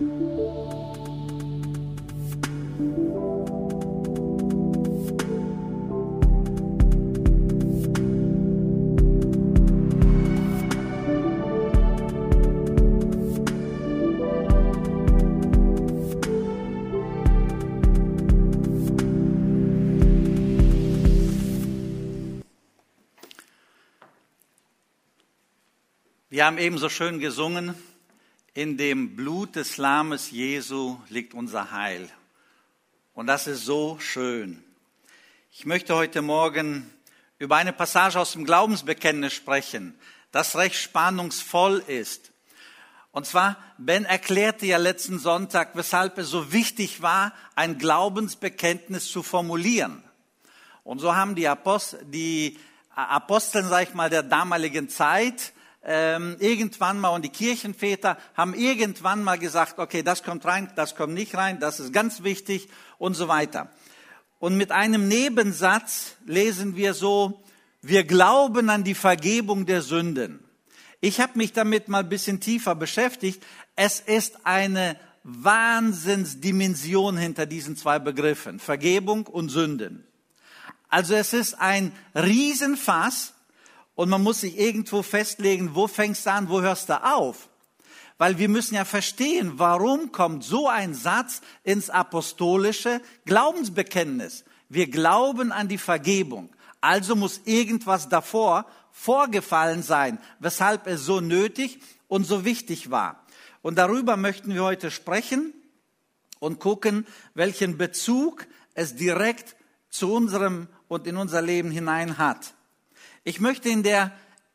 Wir haben ebenso schön gesungen, in dem Blut des Lammes Jesu liegt unser Heil. Und das ist so schön. Ich möchte heute Morgen über eine Passage aus dem Glaubensbekenntnis sprechen, das recht spannungsvoll ist. Und zwar, Ben erklärte ja letzten Sonntag, weshalb es so wichtig war, ein Glaubensbekenntnis zu formulieren. Und so haben die Apostel, die Aposteln, sag ich mal, der damaligen Zeit, ähm, irgendwann mal und die Kirchenväter haben irgendwann mal gesagt, okay, das kommt rein, das kommt nicht rein, das ist ganz wichtig und so weiter. Und mit einem Nebensatz lesen wir so, wir glauben an die Vergebung der Sünden. Ich habe mich damit mal ein bisschen tiefer beschäftigt. Es ist eine Wahnsinnsdimension hinter diesen zwei Begriffen, Vergebung und Sünden. Also es ist ein Riesenfass, und man muss sich irgendwo festlegen, wo fängst du an, wo hörst du auf? Weil wir müssen ja verstehen, warum kommt so ein Satz ins apostolische Glaubensbekenntnis. Wir glauben an die Vergebung. Also muss irgendwas davor vorgefallen sein, weshalb es so nötig und so wichtig war. Und darüber möchten wir heute sprechen und gucken, welchen Bezug es direkt zu unserem und in unser Leben hinein hat. Ich möchte in der,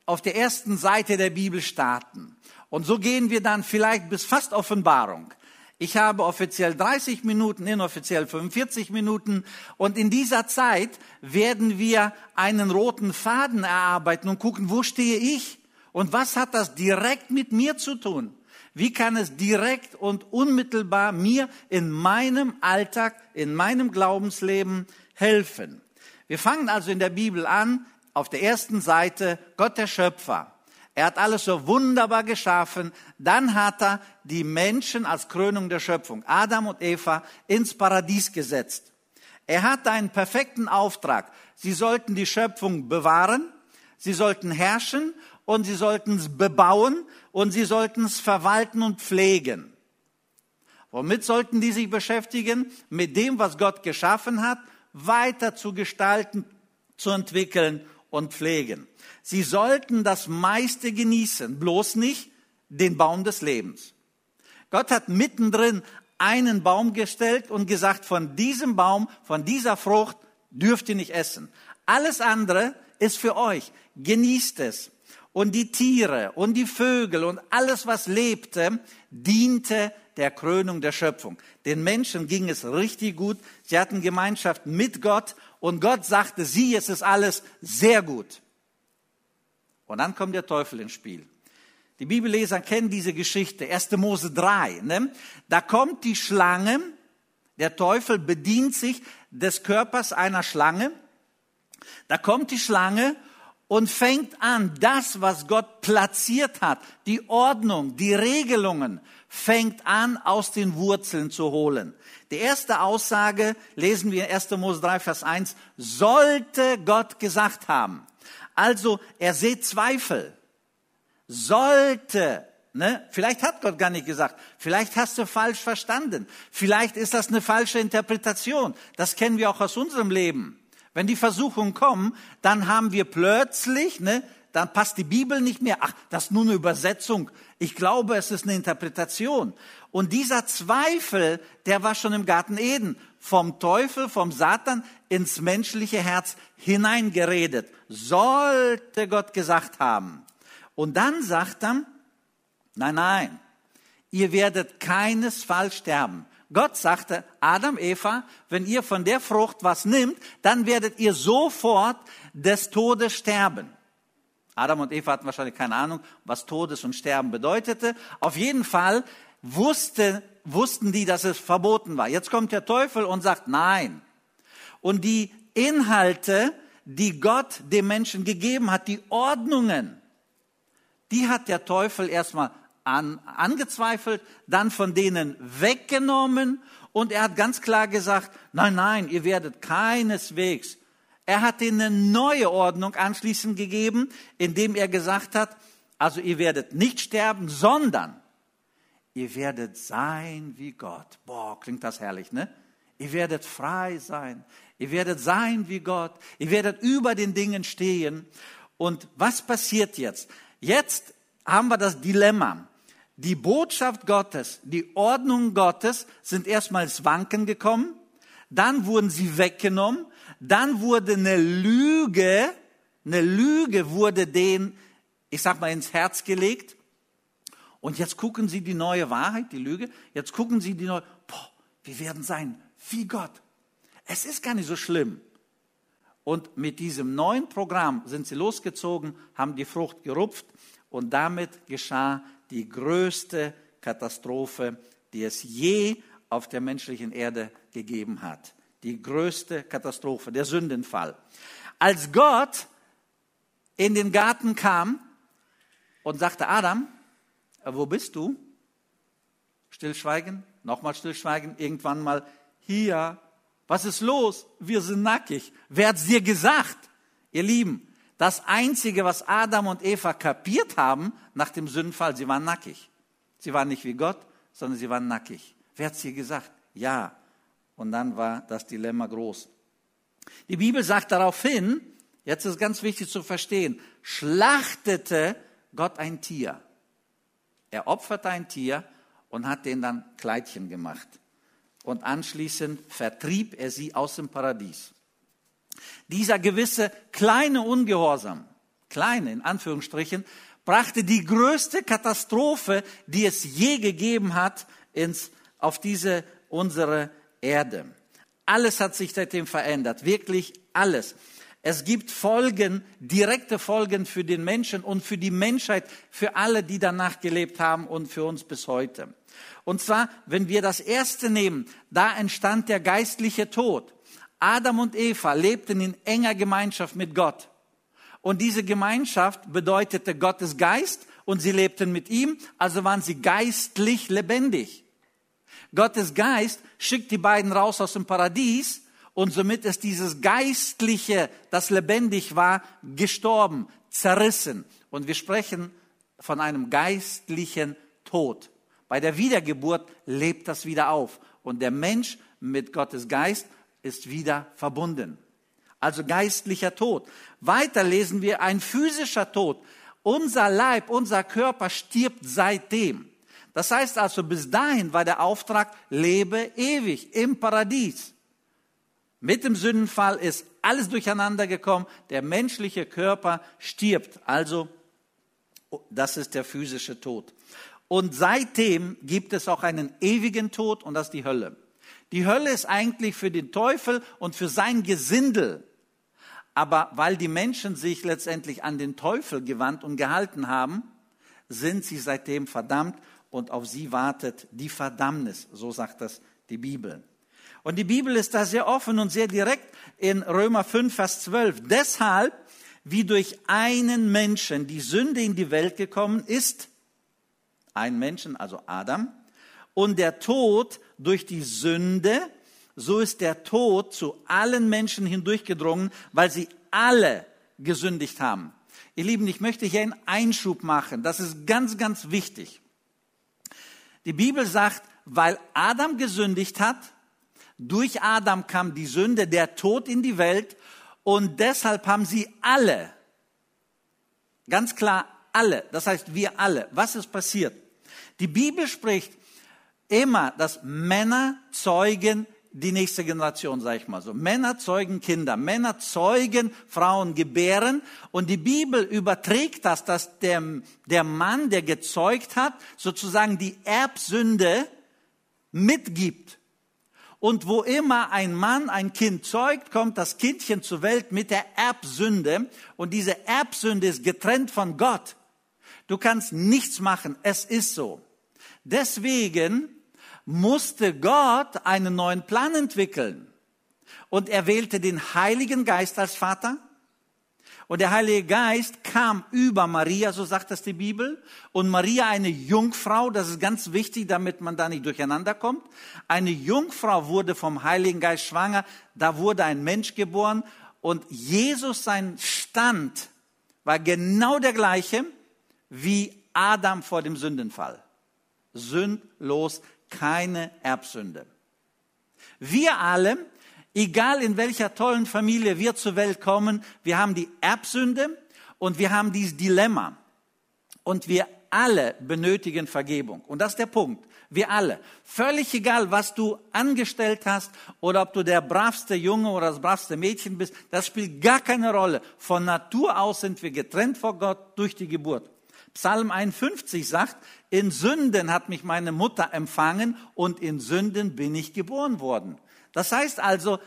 auf der ersten Seite der Bibel starten. Und so gehen wir dann vielleicht bis fast Offenbarung. Ich habe offiziell 30 Minuten, inoffiziell 45 Minuten. Und in dieser Zeit werden wir einen roten Faden erarbeiten und gucken, wo stehe ich? Und was hat das direkt mit mir zu tun? Wie kann es direkt und unmittelbar mir in meinem Alltag, in meinem Glaubensleben helfen? Wir fangen also in der Bibel an auf der ersten Seite Gott der Schöpfer. Er hat alles so wunderbar geschaffen. Dann hat er die Menschen als Krönung der Schöpfung, Adam und Eva, ins Paradies gesetzt. Er hatte einen perfekten Auftrag. Sie sollten die Schöpfung bewahren, sie sollten herrschen und sie sollten es bebauen und sie sollten es verwalten und pflegen. Womit sollten die sich beschäftigen? Mit dem, was Gott geschaffen hat, weiter zu gestalten, zu entwickeln und pflegen. Sie sollten das meiste genießen, bloß nicht den Baum des Lebens. Gott hat mittendrin einen Baum gestellt und gesagt, von diesem Baum, von dieser Frucht dürft ihr nicht essen. Alles andere ist für euch. Genießt es. Und die Tiere und die Vögel und alles, was lebte, diente der Krönung der Schöpfung. Den Menschen ging es richtig gut. Sie hatten Gemeinschaft mit Gott und Gott sagte, sieh, es ist alles sehr gut. Und dann kommt der Teufel ins Spiel. Die Bibelleser kennen diese Geschichte, 1. Mose 3. Ne? Da kommt die Schlange, der Teufel bedient sich des Körpers einer Schlange. Da kommt die Schlange und fängt an, das, was Gott platziert hat, die Ordnung, die Regelungen, fängt an, aus den Wurzeln zu holen. Die erste Aussage lesen wir in 1. Mose 3, Vers 1, sollte Gott gesagt haben. Also, er sieht Zweifel. Sollte, ne? Vielleicht hat Gott gar nicht gesagt. Vielleicht hast du falsch verstanden. Vielleicht ist das eine falsche Interpretation. Das kennen wir auch aus unserem Leben. Wenn die Versuchungen kommen, dann haben wir plötzlich, ne, dann passt die Bibel nicht mehr. Ach, das ist nur eine Übersetzung. Ich glaube, es ist eine Interpretation. Und dieser Zweifel, der war schon im Garten Eden vom Teufel, vom Satan ins menschliche Herz hineingeredet. Sollte Gott gesagt haben. Und dann sagt er, nein, nein, ihr werdet keinesfalls sterben. Gott sagte, Adam, Eva, wenn ihr von der Frucht was nimmt, dann werdet ihr sofort des Todes sterben. Adam und Eva hatten wahrscheinlich keine Ahnung, was Todes und Sterben bedeutete. Auf jeden Fall wusste, wussten die, dass es verboten war. Jetzt kommt der Teufel und sagt nein. Und die Inhalte, die Gott dem Menschen gegeben hat, die Ordnungen, die hat der Teufel erstmal an, angezweifelt, dann von denen weggenommen und er hat ganz klar gesagt, nein, nein, ihr werdet keineswegs. Er hat ihnen eine neue Ordnung anschließend gegeben, indem er gesagt hat, also ihr werdet nicht sterben, sondern ihr werdet sein wie Gott. Boah, klingt das herrlich, ne? Ihr werdet frei sein. Ihr werdet sein wie Gott. Ihr werdet über den Dingen stehen. Und was passiert jetzt? Jetzt haben wir das Dilemma. Die Botschaft Gottes, die Ordnung Gottes sind erstmal ins Wanken gekommen, dann wurden sie weggenommen, dann wurde eine Lüge, eine Lüge wurde denen, ich sag mal, ins Herz gelegt. Und jetzt gucken sie die neue Wahrheit, die Lüge, jetzt gucken sie die neue, boah, wir werden sein wie Gott. Es ist gar nicht so schlimm. Und mit diesem neuen Programm sind sie losgezogen, haben die Frucht gerupft und damit geschah die größte Katastrophe, die es je auf der menschlichen Erde gegeben hat. Die größte Katastrophe, der Sündenfall. Als Gott in den Garten kam und sagte, Adam, wo bist du? Stillschweigen, nochmal Stillschweigen, irgendwann mal, hier, was ist los? Wir sind nackig. Wer hat's dir gesagt? Ihr Lieben, das Einzige, was Adam und Eva kapiert haben nach dem Sündenfall, sie waren nackig. Sie waren nicht wie Gott, sondern sie waren nackig. Wer hat's dir gesagt? Ja. Und dann war das Dilemma groß. Die Bibel sagt daraufhin, jetzt ist ganz wichtig zu verstehen, schlachtete Gott ein Tier. Er opferte ein Tier und hat den dann Kleidchen gemacht und anschließend vertrieb er sie aus dem Paradies. Dieser gewisse kleine Ungehorsam, kleine in Anführungsstrichen, brachte die größte Katastrophe, die es je gegeben hat, ins, auf diese unsere Erde. Alles hat sich seitdem verändert, wirklich alles. Es gibt Folgen, direkte Folgen für den Menschen und für die Menschheit, für alle, die danach gelebt haben und für uns bis heute. Und zwar, wenn wir das erste nehmen, da entstand der geistliche Tod. Adam und Eva lebten in enger Gemeinschaft mit Gott. Und diese Gemeinschaft bedeutete Gottes Geist und sie lebten mit ihm, also waren sie geistlich lebendig. Gottes Geist schickt die beiden raus aus dem Paradies und somit ist dieses Geistliche, das lebendig war, gestorben, zerrissen. Und wir sprechen von einem geistlichen Tod. Bei der Wiedergeburt lebt das wieder auf und der Mensch mit Gottes Geist ist wieder verbunden. Also geistlicher Tod. Weiter lesen wir ein physischer Tod. Unser Leib, unser Körper stirbt seitdem. Das heißt also, bis dahin war der Auftrag, lebe ewig im Paradies. Mit dem Sündenfall ist alles durcheinander gekommen. Der menschliche Körper stirbt. Also, das ist der physische Tod. Und seitdem gibt es auch einen ewigen Tod und das ist die Hölle. Die Hölle ist eigentlich für den Teufel und für sein Gesindel. Aber weil die Menschen sich letztendlich an den Teufel gewandt und gehalten haben, sind sie seitdem verdammt und auf sie wartet die Verdammnis. So sagt das die Bibel. Und die Bibel ist da sehr offen und sehr direkt in Römer 5, Vers 12. Deshalb, wie durch einen Menschen die Sünde in die Welt gekommen ist, ein Menschen, also Adam, und der Tod durch die Sünde, so ist der Tod zu allen Menschen hindurchgedrungen, weil sie alle gesündigt haben. Ihr Lieben, ich möchte hier einen Einschub machen. Das ist ganz, ganz wichtig. Die Bibel sagt, weil Adam gesündigt hat, durch Adam kam die Sünde, der Tod in die Welt und deshalb haben sie alle, ganz klar alle, das heißt wir alle, was ist passiert? Die Bibel spricht immer, dass Männer zeugen die nächste Generation, sag ich mal so. Männer zeugen Kinder, Männer zeugen Frauen gebären und die Bibel überträgt das, dass der, der Mann, der gezeugt hat, sozusagen die Erbsünde mitgibt. Und wo immer ein Mann ein Kind zeugt, kommt das Kindchen zur Welt mit der Erbsünde und diese Erbsünde ist getrennt von Gott. Du kannst nichts machen, es ist so. Deswegen musste Gott einen neuen Plan entwickeln. Und er wählte den Heiligen Geist als Vater. Und der Heilige Geist kam über Maria, so sagt das die Bibel. Und Maria, eine Jungfrau, das ist ganz wichtig, damit man da nicht durcheinander kommt. Eine Jungfrau wurde vom Heiligen Geist schwanger. Da wurde ein Mensch geboren. Und Jesus, sein Stand war genau der gleiche wie Adam vor dem Sündenfall. Sündlos, keine Erbsünde. Wir alle Egal in welcher tollen Familie wir zur Welt kommen, wir haben die Erbsünde und wir haben dieses Dilemma. Und wir alle benötigen Vergebung. Und das ist der Punkt. Wir alle. Völlig egal, was du angestellt hast oder ob du der bravste Junge oder das bravste Mädchen bist, das spielt gar keine Rolle. Von Natur aus sind wir getrennt vor Gott durch die Geburt. Psalm 51 sagt, in Sünden hat mich meine Mutter empfangen und in Sünden bin ich geboren worden. Das heißt also,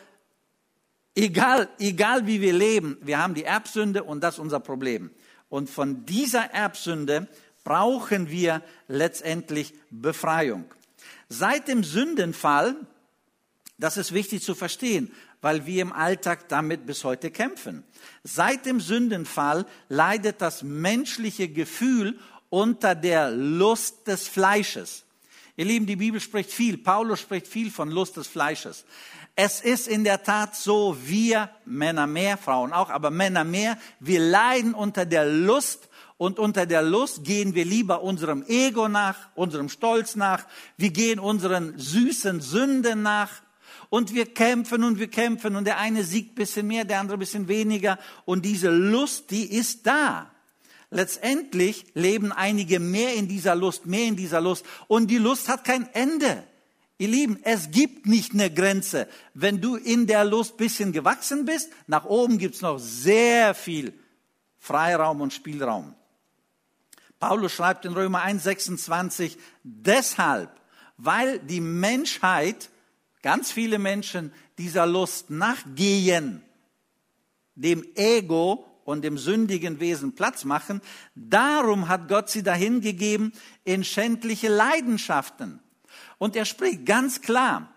egal, egal wie wir leben, wir haben die Erbsünde und das ist unser Problem. Und von dieser Erbsünde brauchen wir letztendlich Befreiung. Seit dem Sündenfall, das ist wichtig zu verstehen, weil wir im Alltag damit bis heute kämpfen. Seit dem Sündenfall leidet das menschliche Gefühl unter der Lust des Fleisches. Ihr Lieben, die Bibel spricht viel, Paulus spricht viel von Lust des Fleisches. Es ist in der Tat so, wir Männer mehr, Frauen auch, aber Männer mehr, wir leiden unter der Lust und unter der Lust gehen wir lieber unserem Ego nach, unserem Stolz nach, wir gehen unseren süßen Sünden nach und wir kämpfen und wir kämpfen und der eine siegt bisschen mehr, der andere bisschen weniger und diese Lust, die ist da. Letztendlich leben einige mehr in dieser Lust, mehr in dieser Lust. Und die Lust hat kein Ende. Ihr Lieben, es gibt nicht eine Grenze. Wenn du in der Lust bisschen gewachsen bist, nach oben gibt's noch sehr viel Freiraum und Spielraum. Paulus schreibt in Römer 1,26, deshalb, weil die Menschheit, ganz viele Menschen dieser Lust nachgehen, dem Ego und dem sündigen Wesen Platz machen. Darum hat Gott sie dahin gegeben in schändliche Leidenschaften. Und er spricht ganz klar,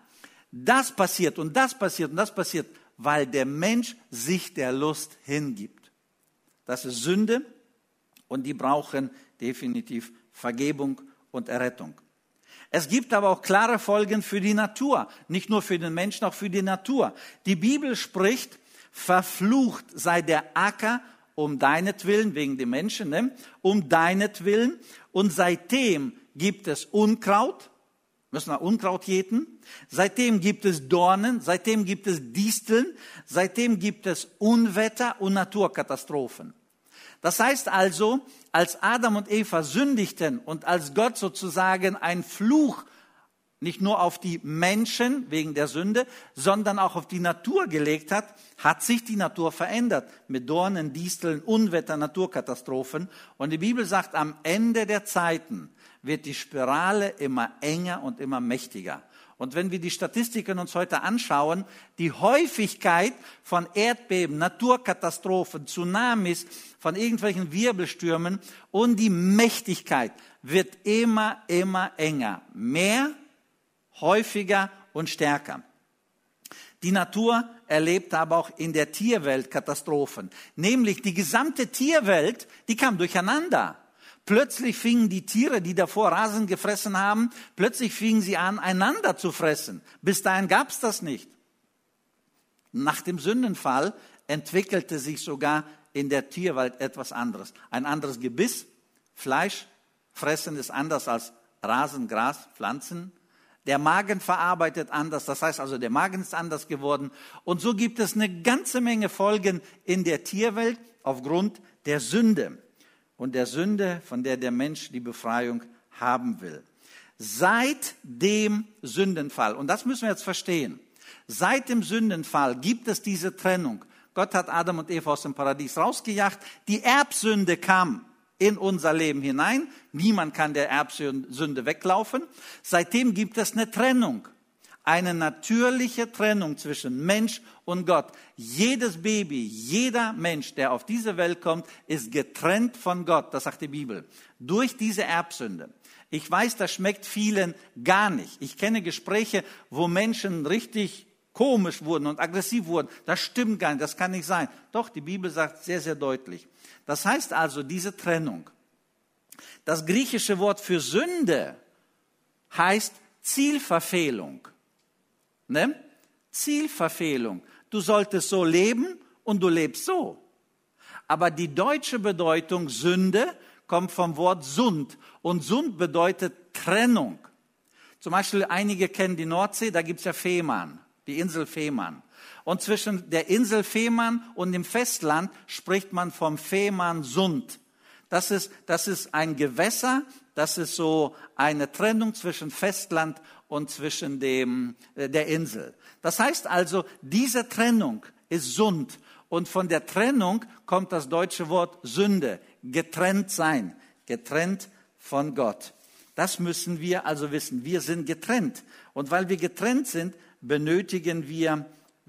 das passiert und das passiert und das passiert, weil der Mensch sich der Lust hingibt. Das ist Sünde und die brauchen definitiv Vergebung und Errettung. Es gibt aber auch klare Folgen für die Natur, nicht nur für den Menschen, auch für die Natur. Die Bibel spricht verflucht sei der Acker um deinetwillen, wegen den Menschen, ne? um deinetwillen. Und seitdem gibt es Unkraut, müssen wir Unkraut jäten. Seitdem gibt es Dornen, seitdem gibt es Disteln, seitdem gibt es Unwetter und Naturkatastrophen. Das heißt also, als Adam und Eva sündigten und als Gott sozusagen ein Fluch nicht nur auf die Menschen wegen der Sünde, sondern auch auf die Natur gelegt hat, hat sich die Natur verändert mit Dornen, Disteln, Unwetter, Naturkatastrophen. Und die Bibel sagt, am Ende der Zeiten wird die Spirale immer enger und immer mächtiger. Und wenn wir die Statistiken uns heute anschauen, die Häufigkeit von Erdbeben, Naturkatastrophen, Tsunamis, von irgendwelchen Wirbelstürmen und die Mächtigkeit wird immer, immer enger. Mehr häufiger und stärker. Die Natur erlebt aber auch in der Tierwelt Katastrophen. Nämlich die gesamte Tierwelt, die kam durcheinander. Plötzlich fingen die Tiere, die davor Rasen gefressen haben, plötzlich fingen sie an, einander zu fressen. Bis dahin gab es das nicht. Nach dem Sündenfall entwickelte sich sogar in der Tierwelt etwas anderes. Ein anderes Gebiss, Fleisch, Fressen ist anders als Rasen, Gras, Pflanzen. Der Magen verarbeitet anders, das heißt also, der Magen ist anders geworden. Und so gibt es eine ganze Menge Folgen in der Tierwelt aufgrund der Sünde und der Sünde, von der der Mensch die Befreiung haben will. Seit dem Sündenfall, und das müssen wir jetzt verstehen, seit dem Sündenfall gibt es diese Trennung. Gott hat Adam und Eva aus dem Paradies rausgejagt. Die Erbsünde kam in unser Leben hinein. Niemand kann der Erbsünde weglaufen. Seitdem gibt es eine Trennung. Eine natürliche Trennung zwischen Mensch und Gott. Jedes Baby, jeder Mensch, der auf diese Welt kommt, ist getrennt von Gott. Das sagt die Bibel. Durch diese Erbsünde. Ich weiß, das schmeckt vielen gar nicht. Ich kenne Gespräche, wo Menschen richtig komisch wurden und aggressiv wurden. Das stimmt gar nicht, das kann nicht sein. Doch, die Bibel sagt sehr, sehr deutlich. Das heißt also, diese Trennung. Das griechische Wort für Sünde heißt Zielverfehlung. Ne? Zielverfehlung. Du solltest so leben und du lebst so. Aber die deutsche Bedeutung Sünde kommt vom Wort Sund. Und Sund bedeutet Trennung. Zum Beispiel einige kennen die Nordsee, da gibt's ja Fehmarn, die Insel Fehmarn. Und zwischen der Insel Fehmarn und dem Festland spricht man vom Fehmarnsund. Das ist, das ist ein Gewässer, das ist so eine Trennung zwischen Festland und zwischen dem, äh, der Insel. Das heißt also, diese Trennung ist Sund. Und von der Trennung kommt das deutsche Wort Sünde, getrennt sein, getrennt von Gott. Das müssen wir also wissen. Wir sind getrennt. Und weil wir getrennt sind, benötigen wir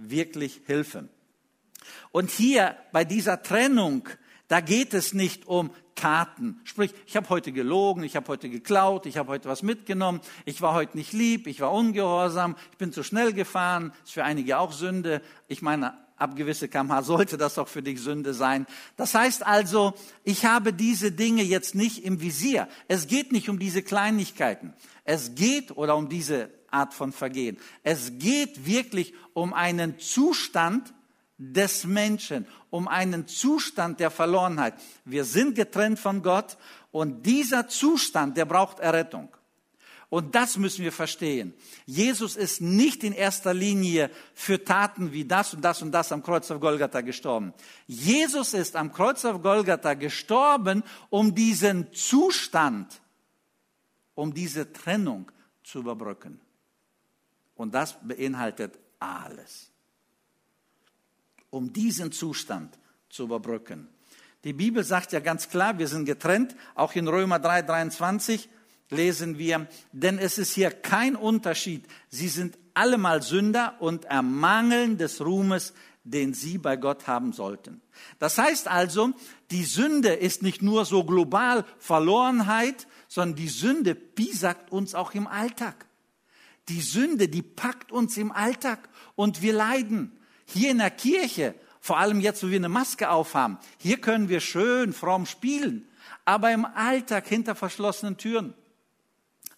wirklich Hilfe. Und hier bei dieser Trennung, da geht es nicht um Taten. Sprich, ich habe heute gelogen, ich habe heute geklaut, ich habe heute was mitgenommen, ich war heute nicht lieb, ich war ungehorsam, ich bin zu schnell gefahren, ist für einige auch Sünde. Ich meine, ab gewisse kmh sollte das auch für dich Sünde sein. Das heißt also, ich habe diese Dinge jetzt nicht im Visier. Es geht nicht um diese Kleinigkeiten. Es geht oder um diese Art von Vergehen. Es geht wirklich um einen Zustand des Menschen, um einen Zustand der Verlorenheit. Wir sind getrennt von Gott und dieser Zustand, der braucht Errettung. Und das müssen wir verstehen. Jesus ist nicht in erster Linie für Taten wie das und das und das am Kreuz auf Golgatha gestorben. Jesus ist am Kreuz auf Golgatha gestorben, um diesen Zustand, um diese Trennung zu überbrücken. Und das beinhaltet alles. Um diesen Zustand zu überbrücken. Die Bibel sagt ja ganz klar, wir sind getrennt, auch in Römer 3, 23 lesen wir, denn es ist hier kein Unterschied. Sie sind allemal Sünder und ermangeln des Ruhmes, den sie bei Gott haben sollten. Das heißt also, die Sünde ist nicht nur so global Verlorenheit, sondern die Sünde piesackt uns auch im Alltag. Die Sünde, die packt uns im Alltag und wir leiden. Hier in der Kirche, vor allem jetzt, wo wir eine Maske aufhaben, hier können wir schön fromm spielen, aber im Alltag hinter verschlossenen Türen.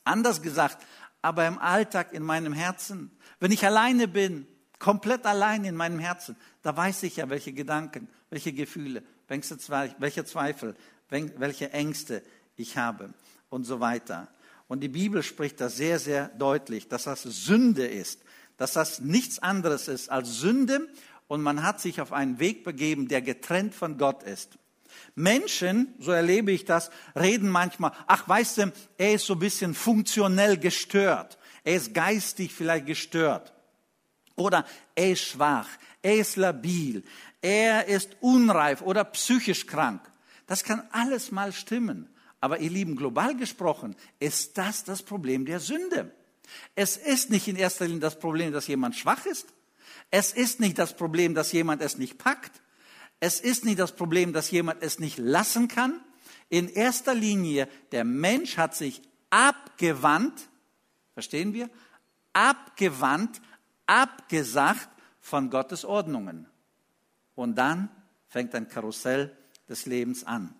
Anders gesagt, aber im Alltag in meinem Herzen, wenn ich alleine bin, komplett allein in meinem Herzen, da weiß ich ja, welche Gedanken, welche Gefühle, welche Zweifel, welche Ängste ich habe und so weiter. Und die Bibel spricht da sehr, sehr deutlich, dass das Sünde ist, dass das nichts anderes ist als Sünde und man hat sich auf einen Weg begeben, der getrennt von Gott ist. Menschen, so erlebe ich das, reden manchmal, ach weißt du, er ist so ein bisschen funktionell gestört. Er ist geistig vielleicht gestört. Oder er ist schwach, er ist labil, er ist unreif oder psychisch krank. Das kann alles mal stimmen. Aber ihr Lieben, global gesprochen, ist das das Problem der Sünde. Es ist nicht in erster Linie das Problem, dass jemand schwach ist. Es ist nicht das Problem, dass jemand es nicht packt. Es ist nicht das Problem, dass jemand es nicht lassen kann. In erster Linie, der Mensch hat sich abgewandt, verstehen wir? Abgewandt, abgesagt von Gottes Ordnungen. Und dann fängt ein Karussell des Lebens an.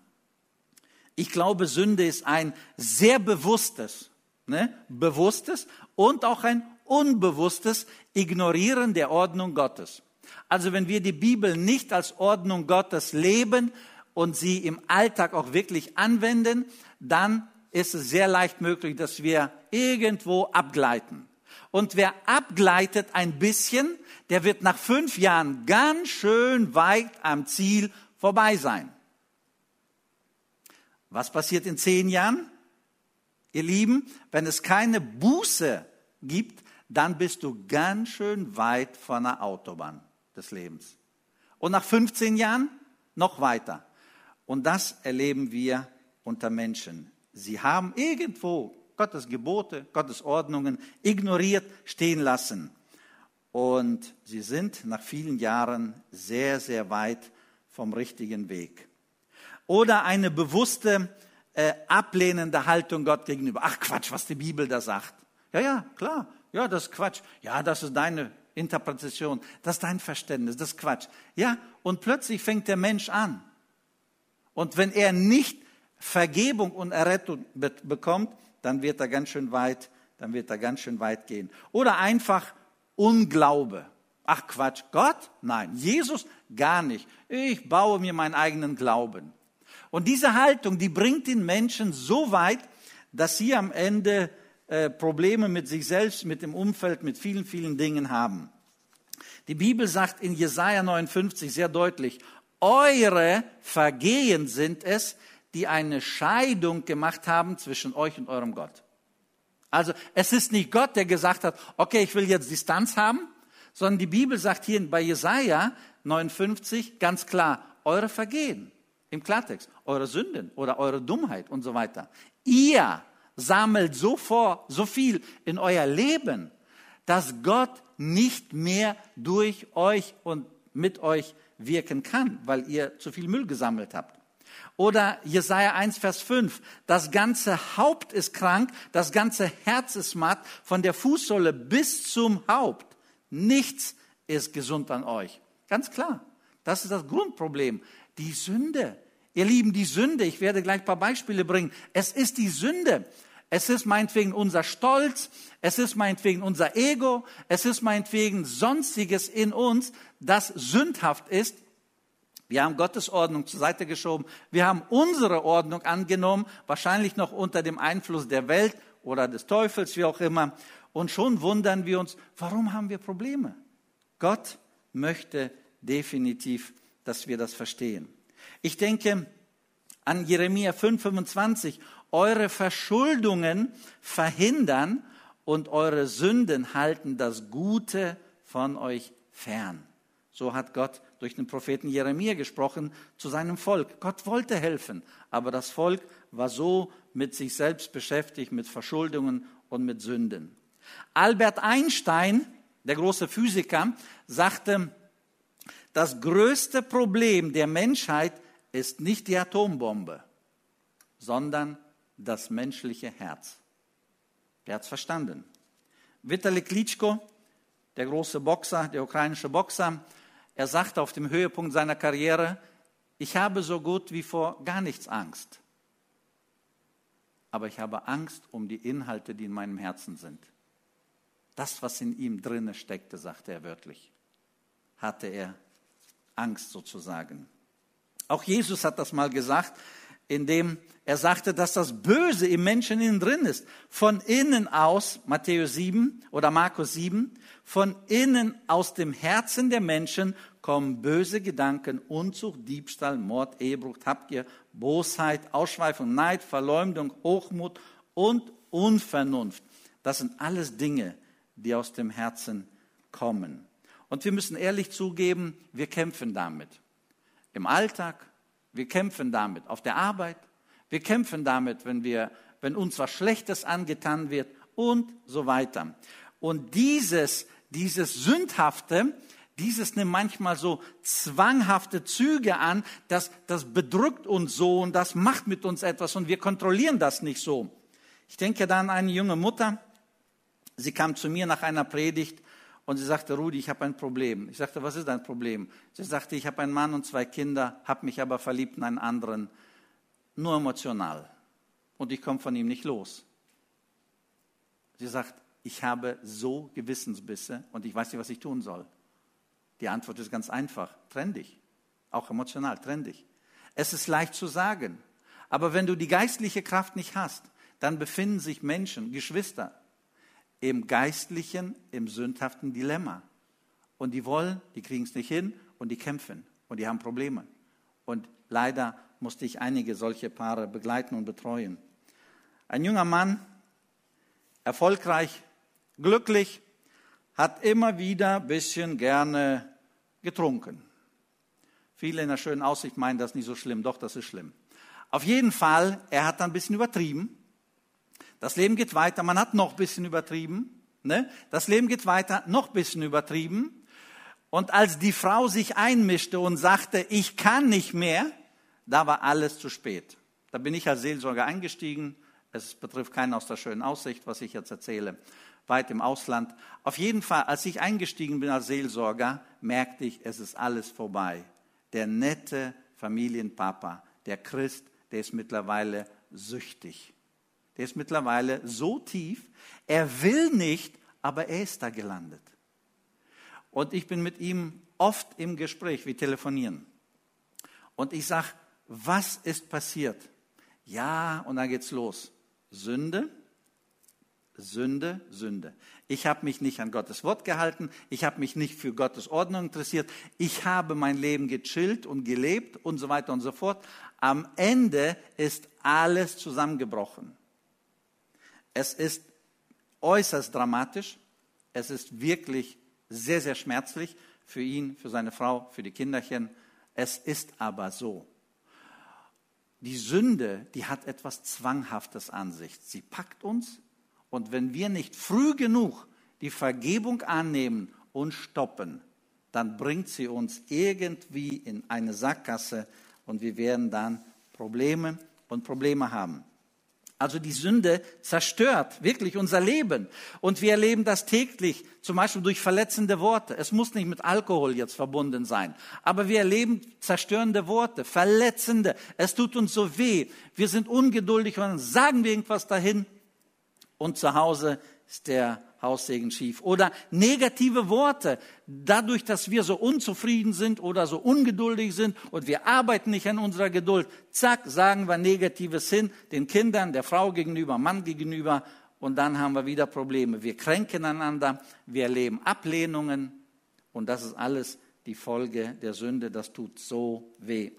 Ich glaube, Sünde ist ein sehr bewusstes, ne, bewusstes und auch ein unbewusstes Ignorieren der Ordnung Gottes. Also wenn wir die Bibel nicht als Ordnung Gottes leben und sie im Alltag auch wirklich anwenden, dann ist es sehr leicht möglich, dass wir irgendwo abgleiten. Und wer abgleitet ein bisschen, der wird nach fünf Jahren ganz schön weit am Ziel vorbei sein. Was passiert in zehn Jahren? Ihr Lieben, wenn es keine Buße gibt, dann bist du ganz schön weit von der Autobahn des Lebens. Und nach 15 Jahren noch weiter. Und das erleben wir unter Menschen. Sie haben irgendwo Gottes Gebote, Gottes Ordnungen ignoriert, stehen lassen. Und sie sind nach vielen Jahren sehr, sehr weit vom richtigen Weg. Oder eine bewusste, äh, ablehnende Haltung Gott gegenüber. Ach Quatsch, was die Bibel da sagt. Ja, ja, klar. Ja, das ist Quatsch. Ja, das ist deine Interpretation, das ist dein Verständnis, das ist Quatsch. Ja, und plötzlich fängt der Mensch an. Und wenn er nicht Vergebung und Errettung bekommt, dann wird er ganz schön weit, dann wird er ganz schön weit gehen. Oder einfach Unglaube. Ach Quatsch, Gott? Nein. Jesus? Gar nicht. Ich baue mir meinen eigenen Glauben. Und diese Haltung, die bringt den Menschen so weit, dass sie am Ende äh, Probleme mit sich selbst, mit dem Umfeld, mit vielen, vielen Dingen haben. Die Bibel sagt in Jesaja 59 sehr deutlich, eure Vergehen sind es, die eine Scheidung gemacht haben zwischen euch und eurem Gott. Also es ist nicht Gott, der gesagt hat, okay, ich will jetzt Distanz haben, sondern die Bibel sagt hier bei Jesaja 59 ganz klar, eure Vergehen im Klartext, eure Sünden oder eure Dummheit und so weiter. Ihr sammelt so vor, so viel in euer Leben, dass Gott nicht mehr durch euch und mit euch wirken kann, weil ihr zu viel Müll gesammelt habt. Oder Jesaja 1, Vers 5. Das ganze Haupt ist krank, das ganze Herz ist matt, von der Fußsohle bis zum Haupt. Nichts ist gesund an euch. Ganz klar. Das ist das Grundproblem. Die Sünde. Ihr Lieben, die Sünde. Ich werde gleich ein paar Beispiele bringen. Es ist die Sünde. Es ist meinetwegen unser Stolz. Es ist meinetwegen unser Ego. Es ist meinetwegen sonstiges in uns, das sündhaft ist. Wir haben Gottes Ordnung zur Seite geschoben. Wir haben unsere Ordnung angenommen, wahrscheinlich noch unter dem Einfluss der Welt oder des Teufels, wie auch immer. Und schon wundern wir uns, warum haben wir Probleme? Gott möchte definitiv, dass wir das verstehen. Ich denke an Jeremia 5,25. Eure Verschuldungen verhindern und eure Sünden halten das Gute von euch fern. So hat Gott durch den Propheten Jeremia gesprochen zu seinem Volk. Gott wollte helfen, aber das Volk war so mit sich selbst beschäftigt, mit Verschuldungen und mit Sünden. Albert Einstein, der große Physiker, sagte, das größte Problem der Menschheit ist nicht die Atombombe, sondern das menschliche Herz. Hat es verstanden. Vitali Klitschko, der große Boxer, der ukrainische Boxer, er sagte auf dem Höhepunkt seiner Karriere, ich habe so gut wie vor gar nichts Angst. Aber ich habe Angst um die Inhalte, die in meinem Herzen sind. Das, was in ihm drinne steckte, sagte er wörtlich, hatte er Angst sozusagen. Auch Jesus hat das mal gesagt, indem er sagte, dass das Böse im Menschen innen drin ist. Von innen aus, Matthäus 7 oder Markus 7, von innen aus dem Herzen der Menschen kommen böse Gedanken, Unzucht, Diebstahl, Mord, Ehebruch, Habgier, Bosheit, Ausschweifung, Neid, Verleumdung, Hochmut und Unvernunft. Das sind alles Dinge, die aus dem Herzen kommen. Und wir müssen ehrlich zugeben, wir kämpfen damit. Im Alltag, wir kämpfen damit auf der Arbeit, wir kämpfen damit, wenn, wir, wenn uns was Schlechtes angetan wird und so weiter. Und dieses, dieses Sündhafte, dieses nimmt manchmal so zwanghafte Züge an, das, das bedrückt uns so und das macht mit uns etwas und wir kontrollieren das nicht so. Ich denke da an eine junge Mutter, sie kam zu mir nach einer Predigt und sie sagte, Rudi, ich habe ein Problem. Ich sagte, was ist dein Problem? Sie sagte, ich habe einen Mann und zwei Kinder, habe mich aber verliebt in einen anderen, nur emotional. Und ich komme von ihm nicht los. Sie sagt, ich habe so Gewissensbisse und ich weiß nicht, was ich tun soll. Die Antwort ist ganz einfach, trenn dich. Auch emotional, trenn dich. Es ist leicht zu sagen, aber wenn du die geistliche Kraft nicht hast, dann befinden sich Menschen, Geschwister, im geistlichen, im sündhaften Dilemma. Und die wollen, die kriegen es nicht hin und die kämpfen und die haben Probleme. Und leider musste ich einige solche Paare begleiten und betreuen. Ein junger Mann, erfolgreich, glücklich, hat immer wieder ein bisschen gerne getrunken. Viele in der schönen Aussicht meinen das nicht so schlimm, doch, das ist schlimm. Auf jeden Fall, er hat dann ein bisschen übertrieben das Leben geht weiter, man hat noch ein bisschen übertrieben. Ne? Das Leben geht weiter, noch ein bisschen übertrieben. Und als die Frau sich einmischte und sagte, ich kann nicht mehr, da war alles zu spät. Da bin ich als Seelsorger eingestiegen, Es betrifft keinen aus der schönen Aussicht, was ich jetzt erzähle, weit im Ausland. Auf jeden Fall, als ich eingestiegen bin als Seelsorger, merkte ich, es ist alles vorbei. Der nette Familienpapa, der Christ, der ist mittlerweile süchtig. Der ist mittlerweile so tief, er will nicht, aber er ist da gelandet. Und ich bin mit ihm oft im Gespräch, wir telefonieren. Und ich sage, was ist passiert? Ja, und dann geht's los. Sünde, Sünde, Sünde. Ich habe mich nicht an Gottes Wort gehalten, ich habe mich nicht für Gottes Ordnung interessiert, ich habe mein Leben gechillt und gelebt und so weiter und so fort. Am Ende ist alles zusammengebrochen. Es ist äußerst dramatisch, es ist wirklich sehr, sehr schmerzlich für ihn, für seine Frau, für die Kinderchen. Es ist aber so. Die Sünde, die hat etwas Zwanghaftes an sich. Sie packt uns und wenn wir nicht früh genug die Vergebung annehmen und stoppen, dann bringt sie uns irgendwie in eine Sackgasse und wir werden dann Probleme und Probleme haben. Also die Sünde zerstört wirklich unser Leben. Und wir erleben das täglich, zum Beispiel durch verletzende Worte. Es muss nicht mit Alkohol jetzt verbunden sein. Aber wir erleben zerstörende Worte, verletzende. Es tut uns so weh. Wir sind ungeduldig und sagen wir irgendwas dahin. Und zu Hause ist der Haussegen schief. Oder negative Worte. Dadurch, dass wir so unzufrieden sind oder so ungeduldig sind und wir arbeiten nicht an unserer Geduld, zack, sagen wir Negatives hin, den Kindern, der Frau gegenüber, Mann gegenüber und dann haben wir wieder Probleme. Wir kränken einander, wir erleben Ablehnungen und das ist alles die Folge der Sünde. Das tut so weh.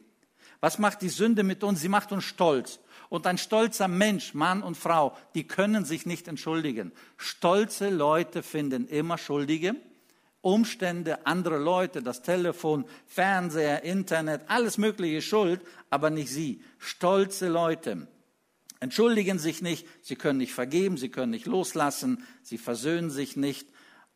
Was macht die Sünde mit uns? Sie macht uns stolz. Und ein stolzer Mensch, Mann und Frau, die können sich nicht entschuldigen. Stolze Leute finden immer Schuldige. Umstände, andere Leute, das Telefon, Fernseher, Internet, alles Mögliche Schuld, aber nicht sie. Stolze Leute entschuldigen sich nicht, sie können nicht vergeben, sie können nicht loslassen, sie versöhnen sich nicht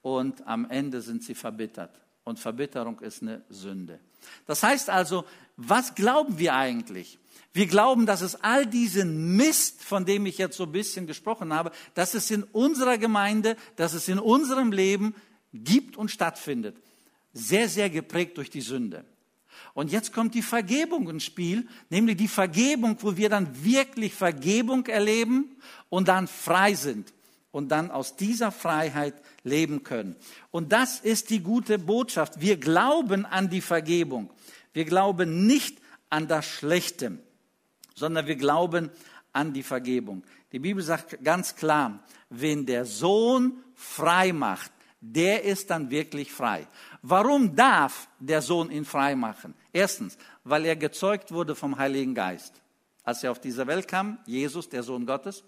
und am Ende sind sie verbittert. Und Verbitterung ist eine Sünde. Das heißt also, was glauben wir eigentlich? Wir glauben, dass es all diesen Mist, von dem ich jetzt so ein bisschen gesprochen habe, dass es in unserer Gemeinde, dass es in unserem Leben gibt und stattfindet. Sehr, sehr geprägt durch die Sünde. Und jetzt kommt die Vergebung ins Spiel, nämlich die Vergebung, wo wir dann wirklich Vergebung erleben und dann frei sind und dann aus dieser Freiheit leben können. Und das ist die gute Botschaft. Wir glauben an die Vergebung. Wir glauben nicht an das Schlechte sondern wir glauben an die Vergebung. Die Bibel sagt ganz klar, wen der Sohn frei macht, der ist dann wirklich frei. Warum darf der Sohn ihn frei machen? Erstens, weil er gezeugt wurde vom Heiligen Geist. Als er auf diese Welt kam, Jesus, der Sohn Gottes.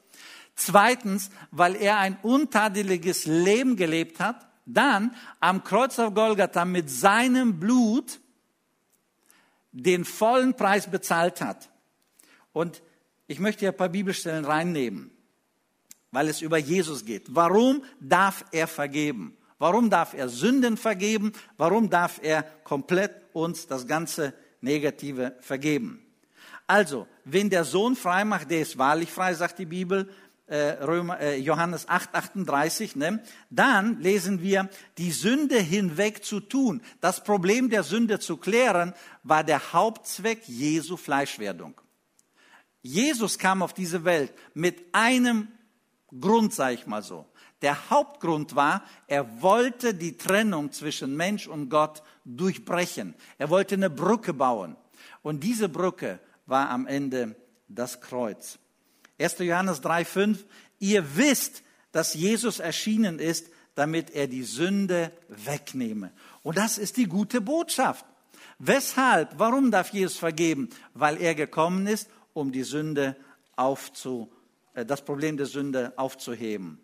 Zweitens, weil er ein untadeliges Leben gelebt hat. Dann am Kreuz auf Golgatha mit seinem Blut den vollen Preis bezahlt hat. Und ich möchte hier ein paar Bibelstellen reinnehmen, weil es über Jesus geht. Warum darf er vergeben? Warum darf er Sünden vergeben? Warum darf er komplett uns das ganze Negative vergeben? Also, wenn der Sohn frei macht, der ist wahrlich frei, sagt die Bibel, Römer, äh, Johannes 8, 38, ne? dann lesen wir, die Sünde hinweg zu tun. Das Problem der Sünde zu klären, war der Hauptzweck Jesu Fleischwerdung. Jesus kam auf diese Welt mit einem Grund, sage ich mal so. Der Hauptgrund war, er wollte die Trennung zwischen Mensch und Gott durchbrechen. Er wollte eine Brücke bauen. Und diese Brücke war am Ende das Kreuz. 1. Johannes 3,5 Ihr wisst, dass Jesus erschienen ist, damit er die Sünde wegnehme. Und das ist die gute Botschaft. Weshalb? Warum darf Jesus vergeben? Weil er gekommen ist, um die Sünde aufzu, äh, das Problem der Sünde aufzuheben.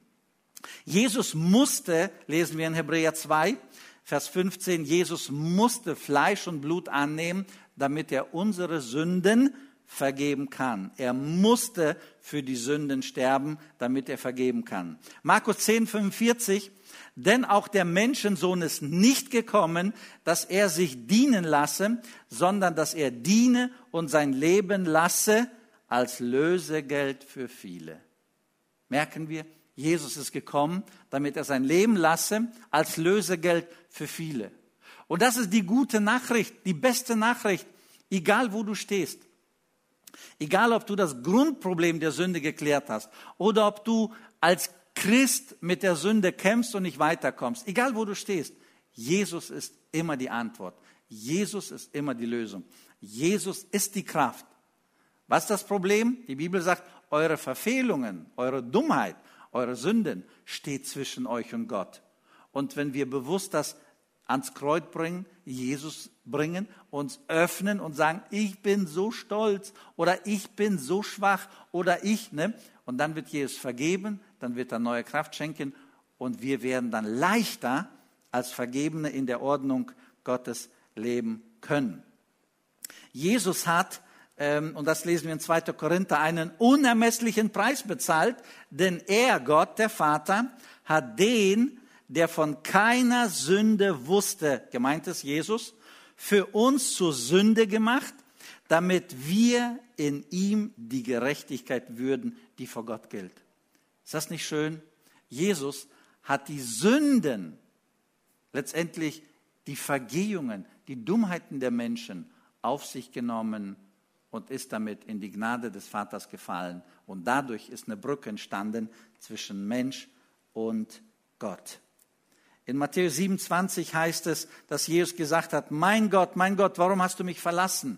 Jesus musste, lesen wir in Hebräer 2, Vers 15, Jesus musste Fleisch und Blut annehmen, damit er unsere Sünden vergeben kann. Er musste für die Sünden sterben, damit er vergeben kann. Markus 10, 45, denn auch der Menschensohn ist nicht gekommen, dass er sich dienen lasse, sondern dass er diene und sein Leben lasse als Lösegeld für viele. merken wir, Jesus ist gekommen, damit er sein Leben lasse als Lösegeld für viele. Und das ist die gute Nachricht, die beste Nachricht, egal wo du stehst. Egal, ob du das Grundproblem der Sünde geklärt hast oder ob du als Christ mit der Sünde kämpfst und nicht weiterkommst, egal wo du stehst, Jesus ist immer die Antwort. Jesus ist immer die Lösung. Jesus ist die Kraft. Was ist das Problem? Die Bibel sagt, eure Verfehlungen, eure Dummheit, eure Sünden steht zwischen euch und Gott. Und wenn wir bewusst das ans Kreuz bringen, Jesus bringen, uns öffnen und sagen, ich bin so stolz oder ich bin so schwach oder ich, ne? Und dann wird Jesus vergeben, dann wird er neue Kraft schenken und wir werden dann leichter als Vergebene in der Ordnung Gottes leben können. Jesus hat, ähm, und das lesen wir in 2. Korinther, einen unermesslichen Preis bezahlt, denn er, Gott, der Vater, hat den, der von keiner Sünde wusste, gemeint ist Jesus, für uns zur Sünde gemacht, damit wir in ihm die Gerechtigkeit würden, die vor Gott gilt. Ist das nicht schön? Jesus hat die Sünden, letztendlich die Vergehungen, die Dummheiten der Menschen auf sich genommen und ist damit in die Gnade des Vaters gefallen. Und dadurch ist eine Brücke entstanden zwischen Mensch und Gott. In Matthäus 27 heißt es, dass Jesus gesagt hat, mein Gott, mein Gott, warum hast du mich verlassen?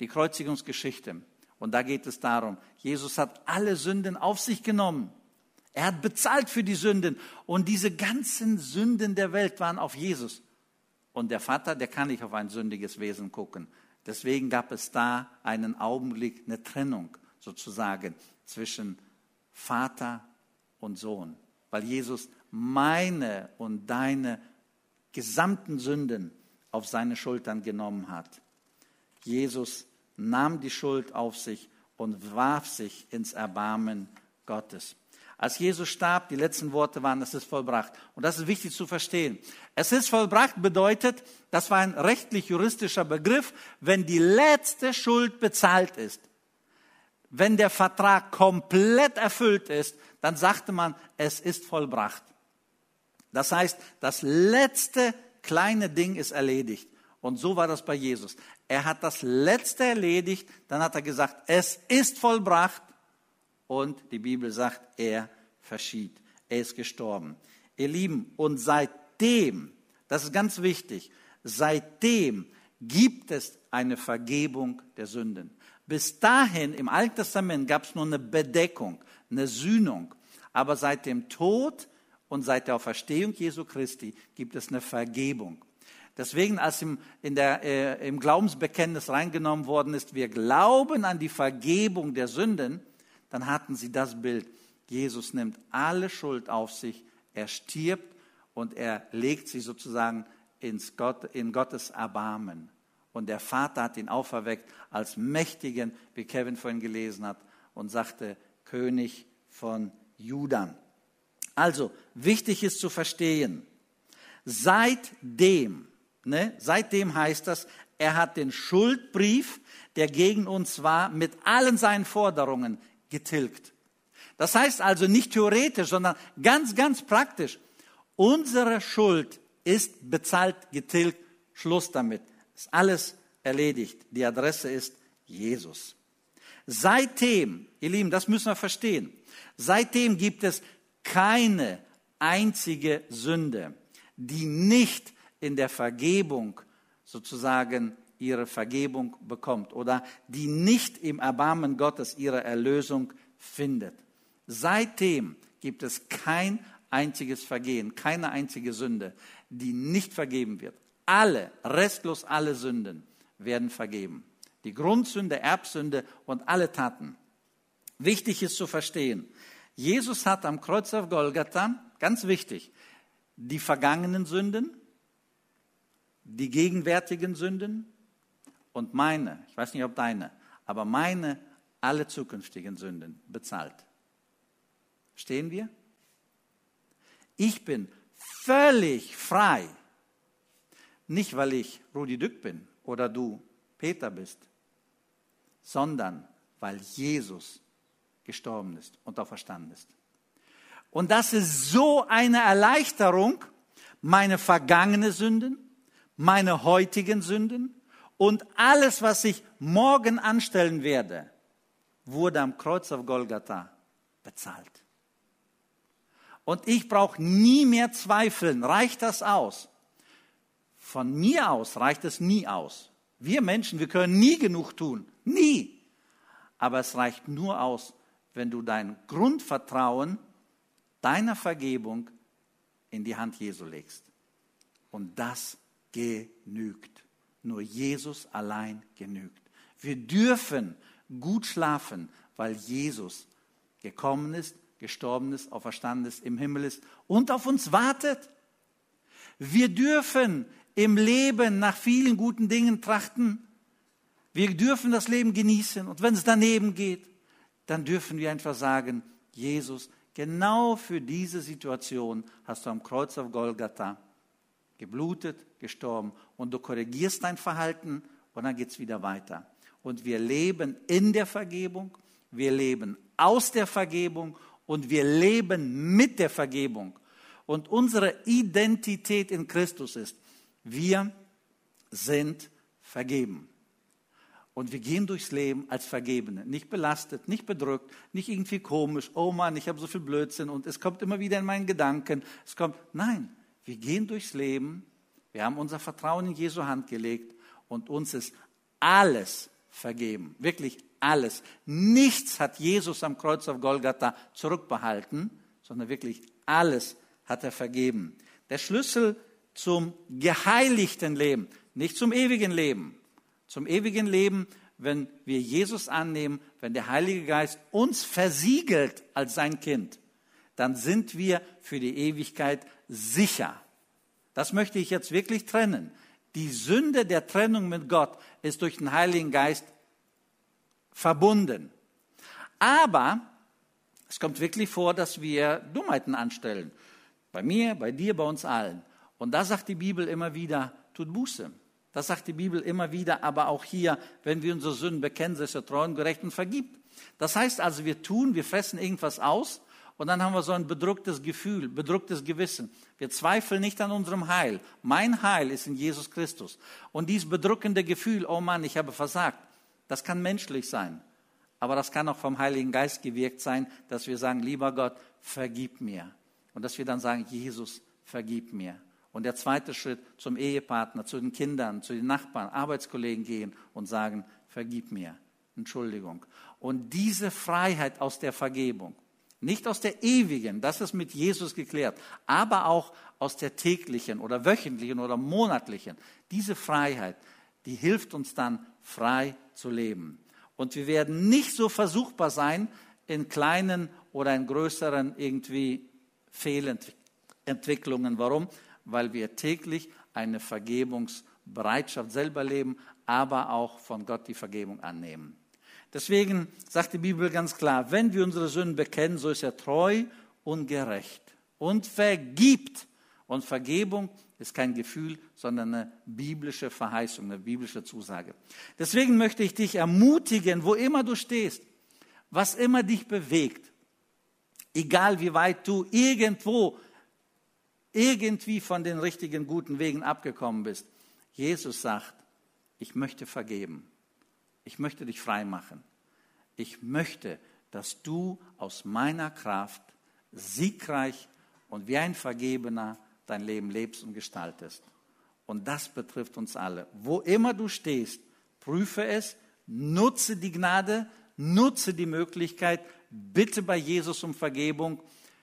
Die Kreuzigungsgeschichte. Und da geht es darum, Jesus hat alle Sünden auf sich genommen. Er hat bezahlt für die Sünden. Und diese ganzen Sünden der Welt waren auf Jesus. Und der Vater, der kann nicht auf ein sündiges Wesen gucken. Deswegen gab es da einen Augenblick, eine Trennung sozusagen zwischen Vater und Sohn. Weil Jesus meine und deine gesamten Sünden auf seine Schultern genommen hat. Jesus nahm die Schuld auf sich und warf sich ins Erbarmen Gottes. Als Jesus starb, die letzten Worte waren, es ist vollbracht. Und das ist wichtig zu verstehen. Es ist vollbracht bedeutet, das war ein rechtlich-juristischer Begriff, wenn die letzte Schuld bezahlt ist. Wenn der Vertrag komplett erfüllt ist, dann sagte man, es ist vollbracht. Das heißt, das letzte kleine Ding ist erledigt. Und so war das bei Jesus. Er hat das letzte erledigt, dann hat er gesagt, es ist vollbracht und die Bibel sagt, er verschied. Er ist gestorben. Ihr Lieben, und seitdem, das ist ganz wichtig, seitdem gibt es eine Vergebung der Sünden. Bis dahin im Alten Testament gab es nur eine Bedeckung, eine Sühnung. Aber seit dem Tod und seit der Auferstehung Jesu Christi gibt es eine Vergebung. Deswegen, als im, der, äh, im Glaubensbekenntnis reingenommen worden ist, wir glauben an die Vergebung der Sünden, dann hatten sie das Bild. Jesus nimmt alle Schuld auf sich, er stirbt und er legt sie sozusagen ins Gott, in Gottes Erbarmen. Und der Vater hat ihn auferweckt als mächtigen, wie Kevin vorhin gelesen hat, und sagte, König von Judan. Also, wichtig ist zu verstehen, seitdem, ne, seitdem heißt das, er hat den Schuldbrief, der gegen uns war, mit allen seinen Forderungen getilgt. Das heißt also nicht theoretisch, sondern ganz, ganz praktisch. Unsere Schuld ist bezahlt, getilgt, Schluss damit. Ist alles erledigt. Die Adresse ist Jesus. Seitdem, ihr Lieben, das müssen wir verstehen, seitdem gibt es keine einzige Sünde, die nicht in der Vergebung sozusagen ihre Vergebung bekommt oder die nicht im Erbarmen Gottes ihre Erlösung findet. Seitdem gibt es kein einziges Vergehen, keine einzige Sünde, die nicht vergeben wird. Alle, restlos alle Sünden werden vergeben. Die Grundsünde, Erbsünde und alle Taten. Wichtig ist zu verstehen, Jesus hat am Kreuz auf Golgatha, ganz wichtig, die vergangenen Sünden, die gegenwärtigen Sünden und meine, ich weiß nicht ob deine, aber meine alle zukünftigen Sünden bezahlt. Stehen wir? Ich bin völlig frei. Nicht, weil ich Rudi Dück bin oder du Peter bist, sondern weil Jesus gestorben ist und auferstanden ist. Und das ist so eine Erleichterung, meine vergangene Sünden, meine heutigen Sünden und alles, was ich morgen anstellen werde, wurde am Kreuz auf Golgatha bezahlt. Und ich brauche nie mehr zweifeln. Reicht das aus? Von mir aus reicht es nie aus. Wir Menschen, wir können nie genug tun. Nie. Aber es reicht nur aus, wenn du dein Grundvertrauen deiner Vergebung in die Hand Jesu legst. Und das genügt. Nur Jesus allein genügt. Wir dürfen gut schlafen, weil Jesus gekommen ist, gestorben ist, auferstanden ist, im Himmel ist und auf uns wartet. Wir dürfen im Leben nach vielen guten Dingen trachten. Wir dürfen das Leben genießen. Und wenn es daneben geht, dann dürfen wir einfach sagen, Jesus, genau für diese Situation hast du am Kreuz auf Golgatha geblutet, gestorben und du korrigierst dein Verhalten und dann geht es wieder weiter. Und wir leben in der Vergebung, wir leben aus der Vergebung und wir leben mit der Vergebung. Und unsere Identität in Christus ist, wir sind vergeben. Und wir gehen durchs Leben als Vergebene, nicht belastet, nicht bedrückt, nicht irgendwie komisch, oh Mann, ich habe so viel Blödsinn und es kommt immer wieder in meinen Gedanken. Es kommt, nein, wir gehen durchs Leben, wir haben unser Vertrauen in Jesu Hand gelegt und uns ist alles vergeben, wirklich alles. Nichts hat Jesus am Kreuz auf Golgatha zurückbehalten, sondern wirklich alles hat er vergeben. Der Schlüssel zum geheiligten Leben, nicht zum ewigen Leben, zum ewigen Leben, wenn wir Jesus annehmen, wenn der Heilige Geist uns versiegelt als sein Kind, dann sind wir für die Ewigkeit sicher. Das möchte ich jetzt wirklich trennen. Die Sünde der Trennung mit Gott ist durch den Heiligen Geist verbunden. Aber es kommt wirklich vor, dass wir Dummheiten anstellen. Bei mir, bei dir, bei uns allen. Und da sagt die Bibel immer wieder, tut Buße. Das sagt die Bibel immer wieder, aber auch hier, wenn wir unsere Sünden bekennen, ist er treu und gerecht und vergibt. Das heißt also, wir tun, wir fressen irgendwas aus und dann haben wir so ein bedrücktes Gefühl, bedrücktes Gewissen. Wir zweifeln nicht an unserem Heil. Mein Heil ist in Jesus Christus. Und dieses bedrückende Gefühl, oh Mann, ich habe versagt, das kann menschlich sein. Aber das kann auch vom Heiligen Geist gewirkt sein, dass wir sagen, lieber Gott, vergib mir. Und dass wir dann sagen, Jesus, vergib mir. Und der zweite Schritt zum Ehepartner, zu den Kindern, zu den Nachbarn, Arbeitskollegen gehen und sagen, vergib mir, Entschuldigung. Und diese Freiheit aus der Vergebung, nicht aus der ewigen, das ist mit Jesus geklärt, aber auch aus der täglichen oder wöchentlichen oder monatlichen, diese Freiheit, die hilft uns dann frei zu leben. Und wir werden nicht so versuchbar sein in kleinen oder in größeren irgendwie Fehlentwicklungen. Warum? Weil wir täglich eine Vergebungsbereitschaft selber leben, aber auch von Gott die Vergebung annehmen. Deswegen sagt die Bibel ganz klar, wenn wir unsere Sünden bekennen, so ist er treu und gerecht und vergibt. Und Vergebung ist kein Gefühl, sondern eine biblische Verheißung, eine biblische Zusage. Deswegen möchte ich dich ermutigen, wo immer du stehst, was immer dich bewegt, egal wie weit du irgendwo irgendwie von den richtigen, guten Wegen abgekommen bist. Jesus sagt, ich möchte vergeben. Ich möchte dich frei machen. Ich möchte, dass du aus meiner Kraft siegreich und wie ein Vergebener dein Leben lebst und gestaltest. Und das betrifft uns alle. Wo immer du stehst, prüfe es, nutze die Gnade, nutze die Möglichkeit, bitte bei Jesus um Vergebung.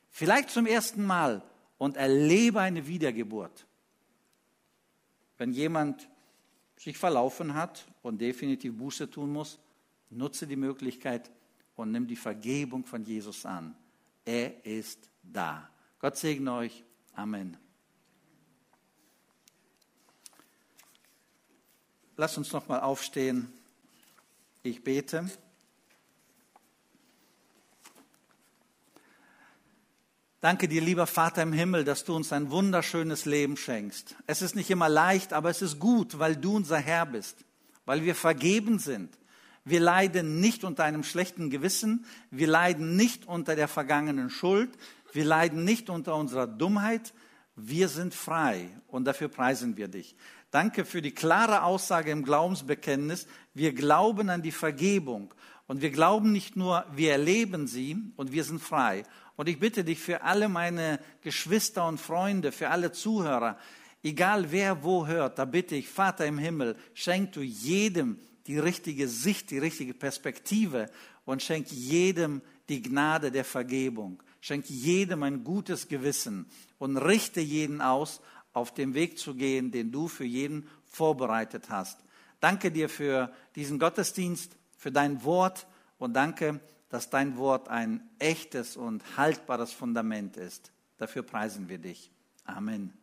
Vielleicht zum ersten Mal und erlebe eine Wiedergeburt. Wenn jemand sich verlaufen hat und definitiv Buße tun muss, nutze die Möglichkeit und nimm die Vergebung von Jesus an. Er ist da. Gott segne euch. Amen. Lass uns noch mal aufstehen. Ich bete. Danke dir, lieber Vater im Himmel, dass du uns ein wunderschönes Leben schenkst. Es ist nicht immer leicht, aber es ist gut, weil du unser Herr bist, weil wir vergeben sind. Wir leiden nicht unter einem schlechten Gewissen. Wir leiden nicht unter der vergangenen Schuld. Wir leiden nicht unter unserer Dummheit. Wir sind frei und dafür preisen wir dich. Danke für die klare Aussage im Glaubensbekenntnis. Wir glauben an die Vergebung und wir glauben nicht nur, wir erleben sie und wir sind frei. Und ich bitte dich für alle meine Geschwister und Freunde, für alle Zuhörer, egal wer wo hört, da bitte ich, Vater im Himmel, schenk du jedem die richtige Sicht, die richtige Perspektive und schenk jedem die Gnade der Vergebung. Schenk jedem ein gutes Gewissen und richte jeden aus, auf dem Weg zu gehen, den du für jeden vorbereitet hast. Danke dir für diesen Gottesdienst, für dein Wort und danke, dass dein Wort ein echtes und haltbares Fundament ist. Dafür preisen wir dich. Amen.